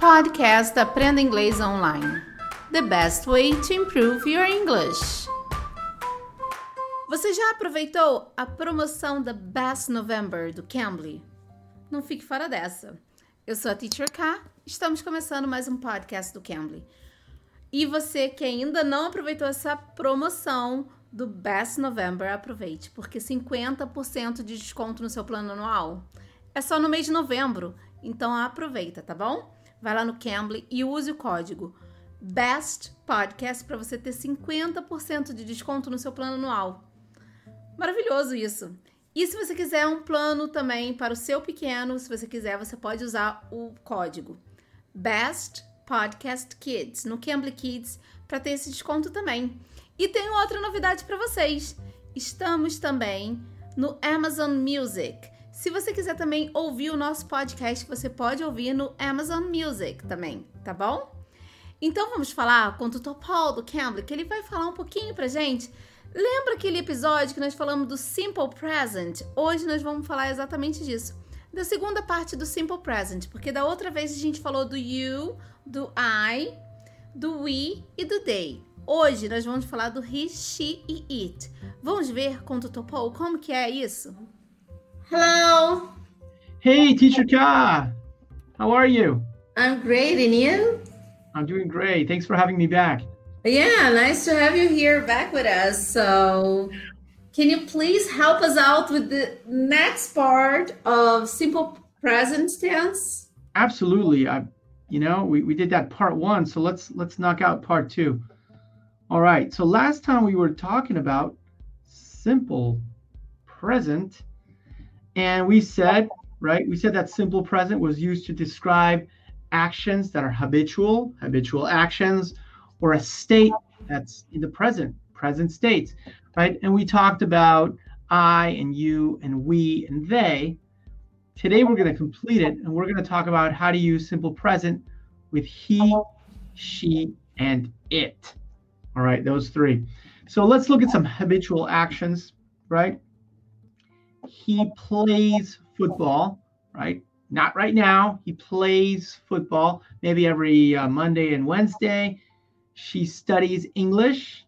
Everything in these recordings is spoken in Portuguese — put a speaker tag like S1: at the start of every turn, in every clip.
S1: Podcast Aprenda Inglês Online. The best way to improve your English. Você já aproveitou a promoção da Best November do Cambly? Não fique fora dessa. Eu sou a Teacher K. Estamos começando mais um podcast do Cambly. E você que ainda não aproveitou essa promoção do Best November, aproveite, porque 50% de desconto no seu plano anual é só no mês de novembro. Então aproveita, tá bom? Vai lá no Cambly e use o código BEST PODCAST para você ter 50% de desconto no seu plano anual. Maravilhoso isso! E se você quiser um plano também para o seu pequeno, se você quiser, você pode usar o código BEST Podcast Kids no Cambly Kids para ter esse desconto também. E tem outra novidade para vocês. Estamos também no Amazon Music. Se você quiser também ouvir o nosso podcast, você pode ouvir no Amazon Music também, tá bom? Então vamos falar com o tutor Paul do Cambly, que ele vai falar um pouquinho pra gente. Lembra aquele episódio que nós falamos do Simple Present? Hoje nós vamos falar exatamente disso. Da segunda parte do Simple Present, porque da outra vez a gente falou do you, do I, do we e do they. Hoje nós vamos falar do he, she e it. Vamos ver com o tutor Paul como que é isso?
S2: Hello.
S3: Hey, Teacher Ka. How are you?
S2: I'm great, and you?
S3: I'm doing great. Thanks for having me back.
S2: Yeah, nice to have you here back with us. So, can you please help us out with the next part of simple present tense?
S3: Absolutely. I, you know, we, we did that part one, so let's let's knock out part two. All right. So last time we were talking about simple present and we said, right, we said that simple present was used to describe actions that are habitual, habitual actions, or a state that's in the present, present states, right? And we talked about I and you and we and they. Today we're going to complete it and we're going to talk about how to use simple present with he, she, and it. All right, those three. So let's look at some habitual actions, right? He plays football, right? Not right now. He plays football maybe every uh, Monday and Wednesday. She studies English.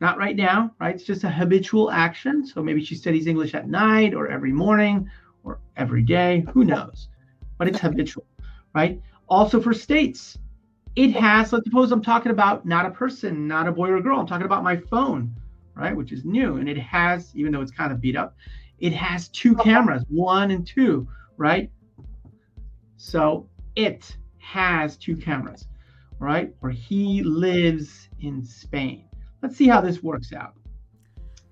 S3: Not right now, right? It's just a habitual action. So maybe she studies English at night or every morning or every day. Who knows? But it's habitual, right? Also for states, it has, let's suppose I'm talking about not a person, not a boy or a girl. I'm talking about my phone, right? Which is new. And it has, even though it's kind of beat up, it has two cameras, one and two, right? So it has two cameras, right? Or he lives in Spain. Let's see how this works out.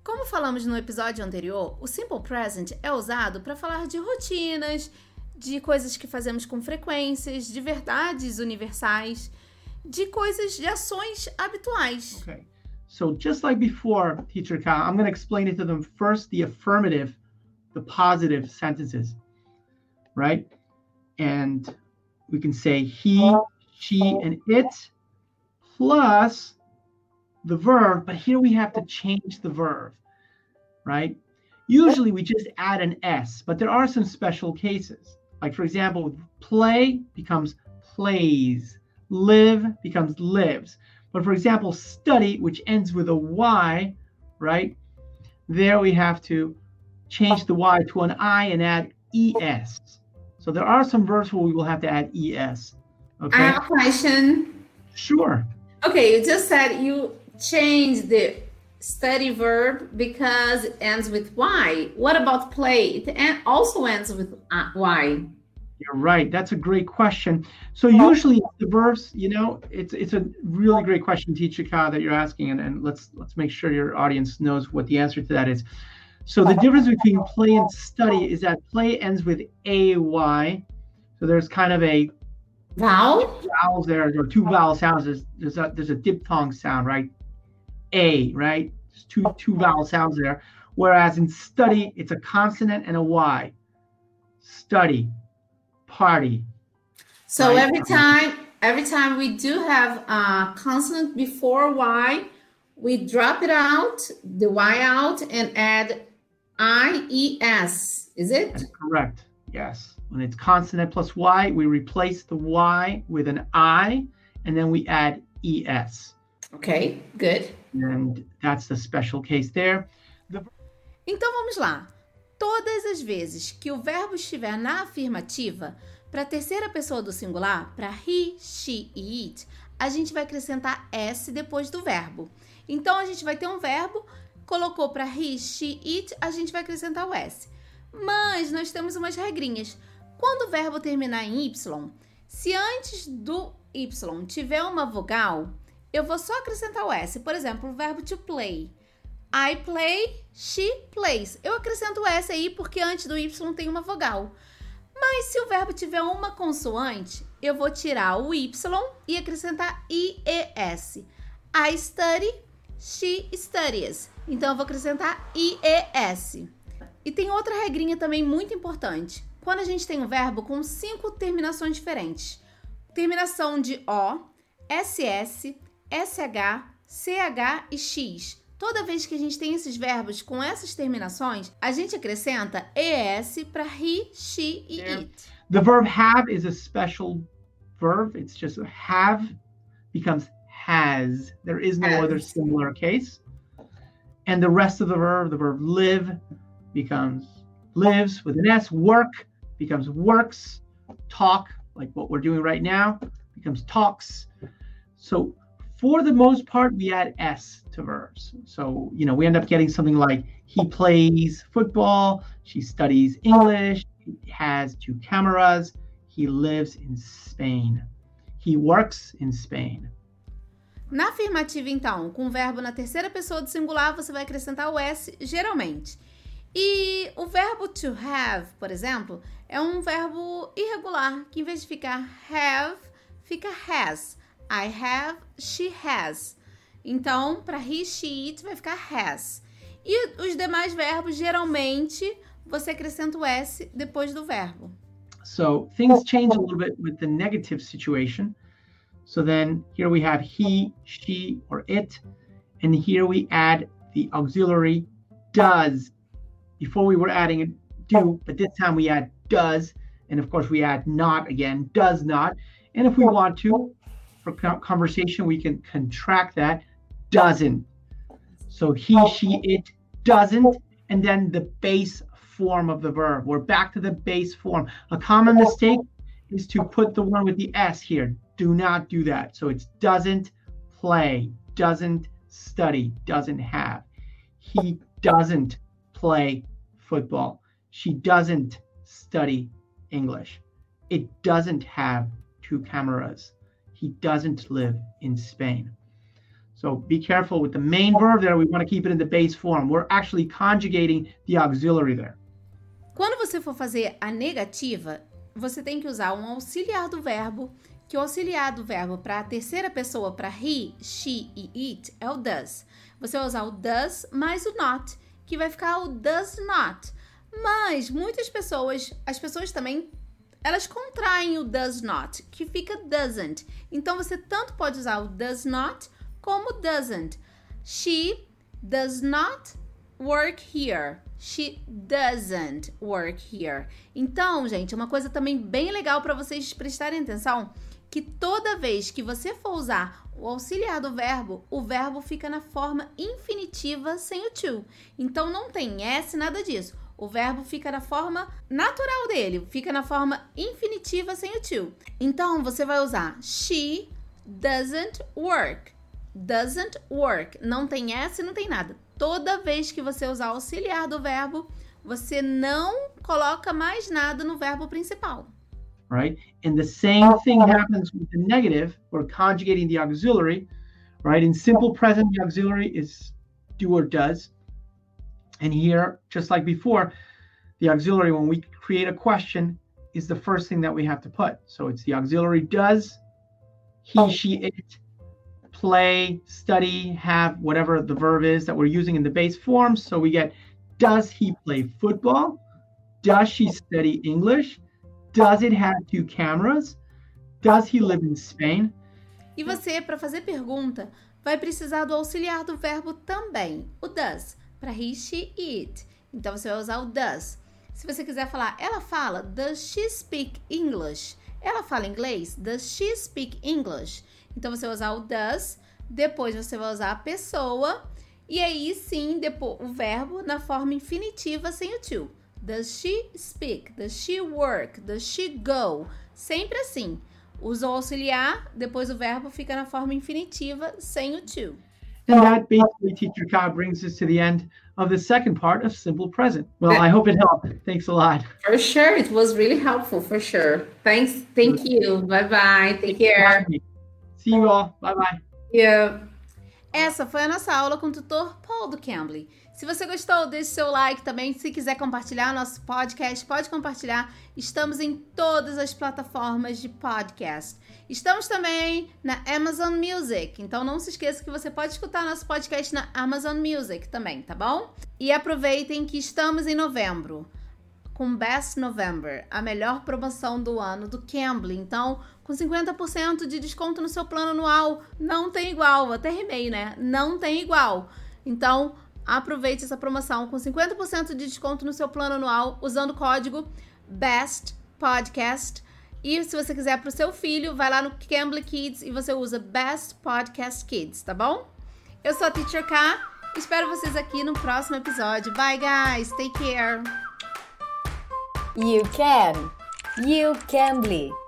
S1: Como falamos no episódio anterior, o simple present é usado para falar de rotinas, de coisas que fazemos com frequências, de verdades universais, de coisas, de ações habituais.
S3: Okay. So just like before, teacher Kyle, I'm going to explain it to them first, the affirmative, the positive sentences, right? And we can say he, she, and it plus the verb, but here we have to change the verb, right? Usually we just add an S, but there are some special cases. Like, for example, play becomes plays, live becomes lives. But for example, study, which ends with a Y, right? There we have to change the Y to an I and add ES. So there are some verbs where we will have to add ES. Okay.
S2: I have a question.
S3: Sure.
S2: Okay, you just said you change the study verb because it ends with Y. What about play? It also ends with uh, Y.
S3: You're right. That's a great question. So usually the verbs, you know, it's it's a really great question, teacher Ka, that you're asking, and, and let's let's make sure your audience knows what the answer to that is. So the difference between play and study is that play ends with ay. So there's kind of a
S2: vowel
S3: vowels there. There are two vowel sounds. There's there's a there's a diphthong sound, right? A, right? There's two two vowel sounds there. Whereas in study, it's a consonant and a Y. Study party.
S2: So right? every time every time we do have a consonant before y, we drop it out, the y out, and add i e s. Is it?
S3: That's correct. Yes. When it's consonant plus Y, we replace the Y with an I, and then we add ES.
S2: Okay, good.
S3: And that's the special case there.
S1: Então vamos lá. Todas as vezes que o verbo estiver na afirmativa, para a terceira pessoa do singular, para he, she e it, a gente vai acrescentar s depois do verbo. Então a gente vai ter um verbo, colocou para he, she, it, a gente vai acrescentar o s. Mas nós temos umas regrinhas. Quando o verbo terminar em y, se antes do y tiver uma vogal, eu vou só acrescentar o s. Por exemplo, o verbo to play. I play, she plays. Eu acrescento S aí porque antes do Y tem uma vogal. Mas se o verbo tiver uma consoante, eu vou tirar o Y e acrescentar IES. I study, she studies. Então eu vou acrescentar IES. E tem outra regrinha também muito importante. Quando a gente tem um verbo com cinco terminações diferentes: terminação de O, SS, SH, CH e X. Toda vez que a gente tem esses verbos com essas terminações, a gente acrescenta ES para he, she e it.
S3: The verb have is a special verb. It's just have becomes has. There is no has. other similar case. And the rest of the verb, the verb live, becomes lives with an S. Work becomes works. Talk, like what we're doing right now, becomes talks. So for the most part, we add S to verbs. So, you know, we end up getting something like he plays football, she studies English, he has two cameras, he lives in Spain, he works in Spain.
S1: Na afirmativa, então, com o verbo na terceira pessoa do singular, você vai acrescentar o S geralmente. E o verbo to have, por exemplo, é um verbo irregular, que em vez de ficar have, fica has. I have, she has. Então, para he, she, it vai ficar has. E os demais verbos, geralmente, você acrescenta o S depois do verbo.
S3: So things change a little bit with the negative situation. So then here we have he, she, or it. And here we add the auxiliary does. Before we were adding a do, but this time we add does. And of course we add not again, does not. And if we want to, conversation, we can contract that doesn't. So he, she, it doesn't, and then the base form of the verb. We're back to the base form. A common mistake is to put the one with the S here. Do not do that. So it's doesn't play, doesn't study, doesn't have. He doesn't play football. She doesn't study English. It doesn't have two cameras he doesn't live in Spain. So be careful with the main verb there. We want to keep it in the base form. We're actually conjugating the auxiliary there.
S1: Quando você for fazer a negativa, você tem que usar um auxiliar do verbo, que o auxiliar do verbo para a terceira pessoa, para he, she e it, é o does. Você vai usar o does mais o not, que vai ficar o does not. Mas muitas pessoas, as pessoas também elas contraem o does not, que fica doesn't. Então você tanto pode usar o does not como doesn't. She does not work here. She doesn't work here. Então, gente, uma coisa também bem legal para vocês prestarem atenção, que toda vez que você for usar o auxiliar do verbo, o verbo fica na forma infinitiva sem o to. Então não tem s nada disso o verbo fica na forma natural dele, fica na forma infinitiva sem o to. Então você vai usar she doesn't work. Doesn't work. Não tem S, não tem nada. Toda vez que você usar auxiliar do verbo, você não coloca mais nada no verbo principal.
S3: Right? And the same thing happens with the negative. We're conjugating the auxiliary. Right? In simple present, the auxiliary is do or does. And here, just like before, the auxiliary, when we create a question, is the first thing that we have to put. So it's the auxiliary does, he, oh. she, it, play, study, have, whatever the verb is that we're using in the base form. So we get, does he play football? Does she study English? Does it have two cameras? Does he live in Spain?
S1: E você, para fazer pergunta, vai precisar do auxiliar do verbo também, o does. Para he, she, it. Então você vai usar o does. Se você quiser falar, ela fala, does she speak English? Ela fala inglês? Does she speak English? Então você vai usar o does, depois você vai usar a pessoa e aí sim, depois o verbo na forma infinitiva sem o to. Does she speak? Does she work? Does she go? Sempre assim. Usa o auxiliar, depois o verbo fica na forma infinitiva sem o to.
S3: And that basically, Teacher Ka, brings us to the end of the second part of Simple Present. Well, I hope it helped. Thanks a lot.
S2: For sure. It was really helpful, for sure. Thanks. Thank you. Bye bye. Take care.
S3: See you all. Bye bye.
S2: Yeah.
S1: Essa foi a nossa aula com o tutor Paul do Cambly. Se você gostou, deixe seu like também. Se quiser compartilhar nosso podcast, pode compartilhar. Estamos em todas as plataformas de podcast. Estamos também na Amazon Music. Então não se esqueça que você pode escutar nosso podcast na Amazon Music também, tá bom? E aproveitem que estamos em novembro com Best November, a melhor promoção do ano do Cambly. Então, com 50% de desconto no seu plano anual, não tem igual. Até rimei, né? Não tem igual. Então, aproveite essa promoção com 50% de desconto no seu plano anual usando o código BEST PODCAST. E se você quiser para o seu filho, vai lá no Cambly Kids e você usa Best Podcast Kids, tá bom? Eu sou a Teacher K. Espero vocês aqui no próximo episódio. Bye, guys. Take care.
S4: You can. You can.